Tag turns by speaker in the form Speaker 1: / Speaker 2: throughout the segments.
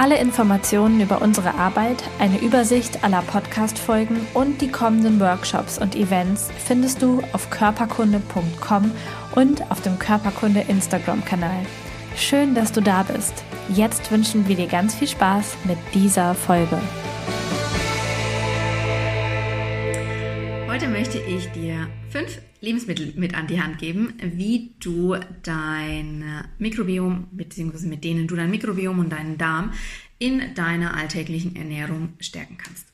Speaker 1: Alle Informationen über unsere Arbeit, eine Übersicht aller Podcast-Folgen und die kommenden Workshops und Events findest du auf körperkunde.com und auf dem Körperkunde Instagram-Kanal. Schön, dass du da bist. Jetzt wünschen wir dir ganz viel Spaß mit dieser Folge.
Speaker 2: Heute möchte ich dir fünf Lebensmittel mit an die Hand geben, wie du dein Mikrobiom, beziehungsweise mit denen du dein Mikrobiom und deinen Darm in deiner alltäglichen Ernährung stärken kannst.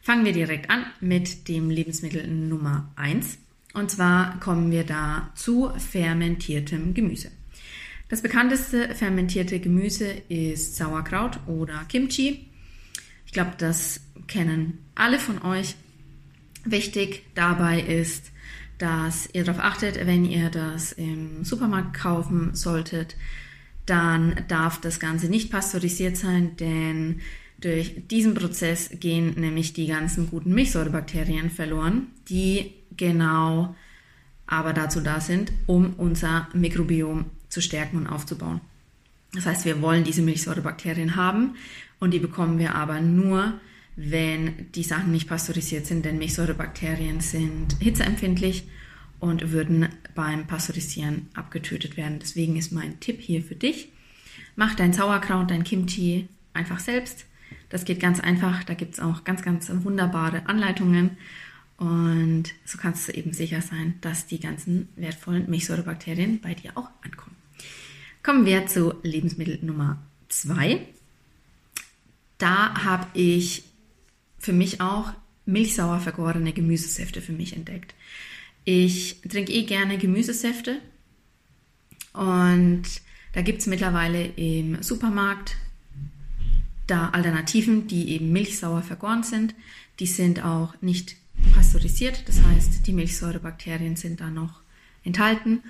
Speaker 2: Fangen wir direkt an mit dem Lebensmittel Nummer eins Und zwar kommen wir da zu fermentiertem Gemüse. Das bekannteste fermentierte Gemüse ist Sauerkraut oder Kimchi. Ich glaube, das kennen alle von euch. Wichtig dabei ist, dass ihr darauf achtet, wenn ihr das im Supermarkt kaufen solltet, dann darf das Ganze nicht pasteurisiert sein, denn durch diesen Prozess gehen nämlich die ganzen guten Milchsäurebakterien verloren, die genau aber dazu da sind, um unser Mikrobiom zu stärken und aufzubauen. Das heißt, wir wollen diese Milchsäurebakterien haben und die bekommen wir aber nur, wenn die Sachen nicht pasteurisiert sind, denn Milchsäurebakterien sind hitzeempfindlich und würden beim Pasteurisieren abgetötet werden. Deswegen ist mein Tipp hier für dich. Mach dein Sauerkraut, dein Kimchi einfach selbst. Das geht ganz einfach. Da gibt es auch ganz, ganz wunderbare Anleitungen. Und so kannst du eben sicher sein, dass die ganzen wertvollen Milchsäurebakterien bei dir auch ankommen. Kommen wir zu Lebensmittel Nummer zwei. Da habe ich für mich auch milchsauer vergorene Gemüsesäfte für mich entdeckt. Ich trinke eh gerne Gemüsesäfte und da gibt es mittlerweile im Supermarkt da Alternativen, die eben milchsauer vergoren sind. Die sind auch nicht pasteurisiert, das heißt, die Milchsäurebakterien sind da noch enthalten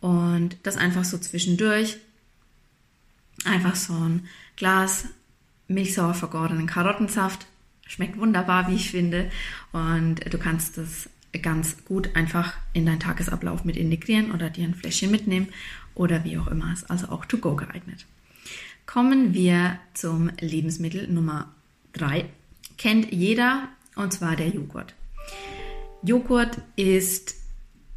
Speaker 2: und das einfach so zwischendurch. Einfach so ein Glas milchsauer vergorenen Karottensaft Schmeckt wunderbar, wie ich finde. Und du kannst das ganz gut einfach in deinen Tagesablauf mit integrieren oder dir ein Fläschchen mitnehmen oder wie auch immer. Ist also auch to go geeignet. Kommen wir zum Lebensmittel Nummer drei. Kennt jeder und zwar der Joghurt. Joghurt ist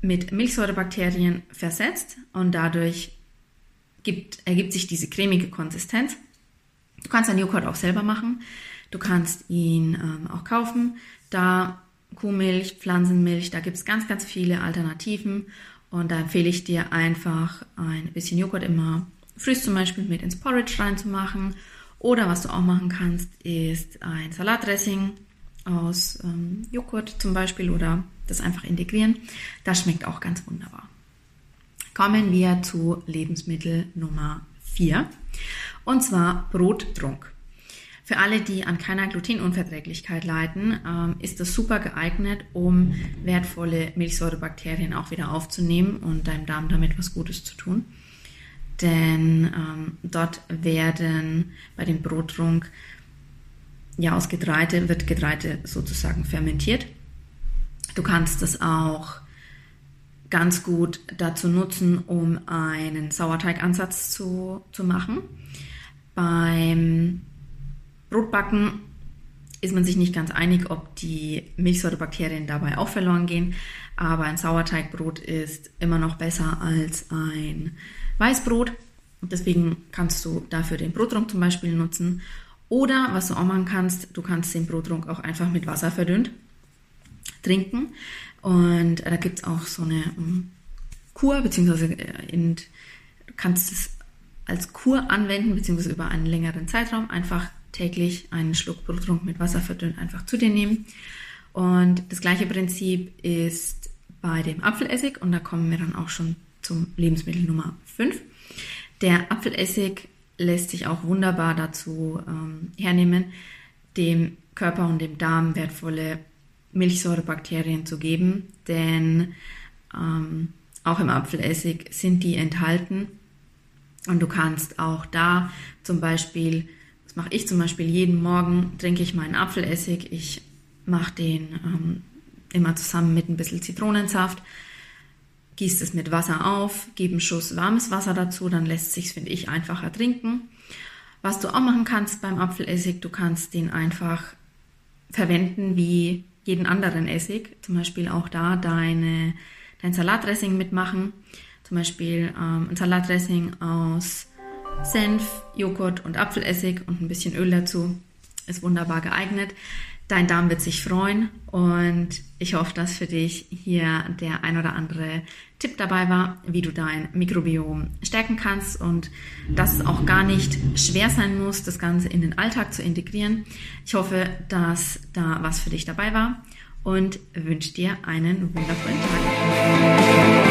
Speaker 2: mit Milchsäurebakterien versetzt und dadurch gibt, ergibt sich diese cremige Konsistenz. Du kannst deinen Joghurt auch selber machen. Du kannst ihn ähm, auch kaufen. Da Kuhmilch, Pflanzenmilch, da gibt es ganz, ganz viele Alternativen. Und da empfehle ich dir einfach ein bisschen Joghurt immer früh zum Beispiel mit ins Porridge reinzumachen. Oder was du auch machen kannst, ist ein Salatdressing aus ähm, Joghurt zum Beispiel oder das einfach integrieren. Das schmeckt auch ganz wunderbar. Kommen wir zu Lebensmittel Nummer 4 und zwar Brottrunk. Für alle, die an keiner Glutenunverträglichkeit leiden, ähm, ist das super geeignet, um wertvolle Milchsäurebakterien auch wieder aufzunehmen und deinem Darm damit was Gutes zu tun. Denn ähm, dort werden bei dem Brottrunk ja aus Getreide wird Getreide sozusagen fermentiert. Du kannst das auch ganz gut dazu nutzen, um einen Sauerteigansatz zu, zu machen. Beim Brotbacken ist man sich nicht ganz einig, ob die Milchsäurebakterien dabei auch verloren gehen. Aber ein Sauerteigbrot ist immer noch besser als ein Weißbrot. Deswegen kannst du dafür den Brotrunk zum Beispiel nutzen. Oder was du auch machen kannst, du kannst den Brotrunk auch einfach mit Wasser verdünnt trinken. Und da gibt es auch so eine ähm, Kur, beziehungsweise äh, du kannst es als Kur anwenden, beziehungsweise über einen längeren Zeitraum einfach täglich einen Schluck Bluttrunk mit Wasser verdünnt einfach zu dir nehmen. Und das gleiche Prinzip ist bei dem Apfelessig und da kommen wir dann auch schon zum Lebensmittel Nummer 5. Der Apfelessig lässt sich auch wunderbar dazu ähm, hernehmen, dem Körper und dem Darm wertvolle Milchsäurebakterien zu geben, denn ähm, auch im Apfelessig sind die enthalten. Und du kannst auch da zum Beispiel, das mache ich zum Beispiel jeden Morgen, trinke ich meinen Apfelessig. Ich mache den ähm, immer zusammen mit ein bisschen Zitronensaft, gießt es mit Wasser auf, gebe einen Schuss warmes Wasser dazu, dann lässt sich finde ich, einfacher trinken. Was du auch machen kannst beim Apfelessig, du kannst den einfach verwenden wie jeden anderen Essig. Zum Beispiel auch da deine, dein Salatdressing mitmachen. Zum Beispiel ähm, ein Salatdressing aus Senf, Joghurt und Apfelessig und ein bisschen Öl dazu. Ist wunderbar geeignet. Dein Darm wird sich freuen und ich hoffe, dass für dich hier der ein oder andere Tipp dabei war, wie du dein Mikrobiom stärken kannst und dass es auch gar nicht schwer sein muss, das Ganze in den Alltag zu integrieren. Ich hoffe, dass da was für dich dabei war und wünsche dir einen wundervollen Tag.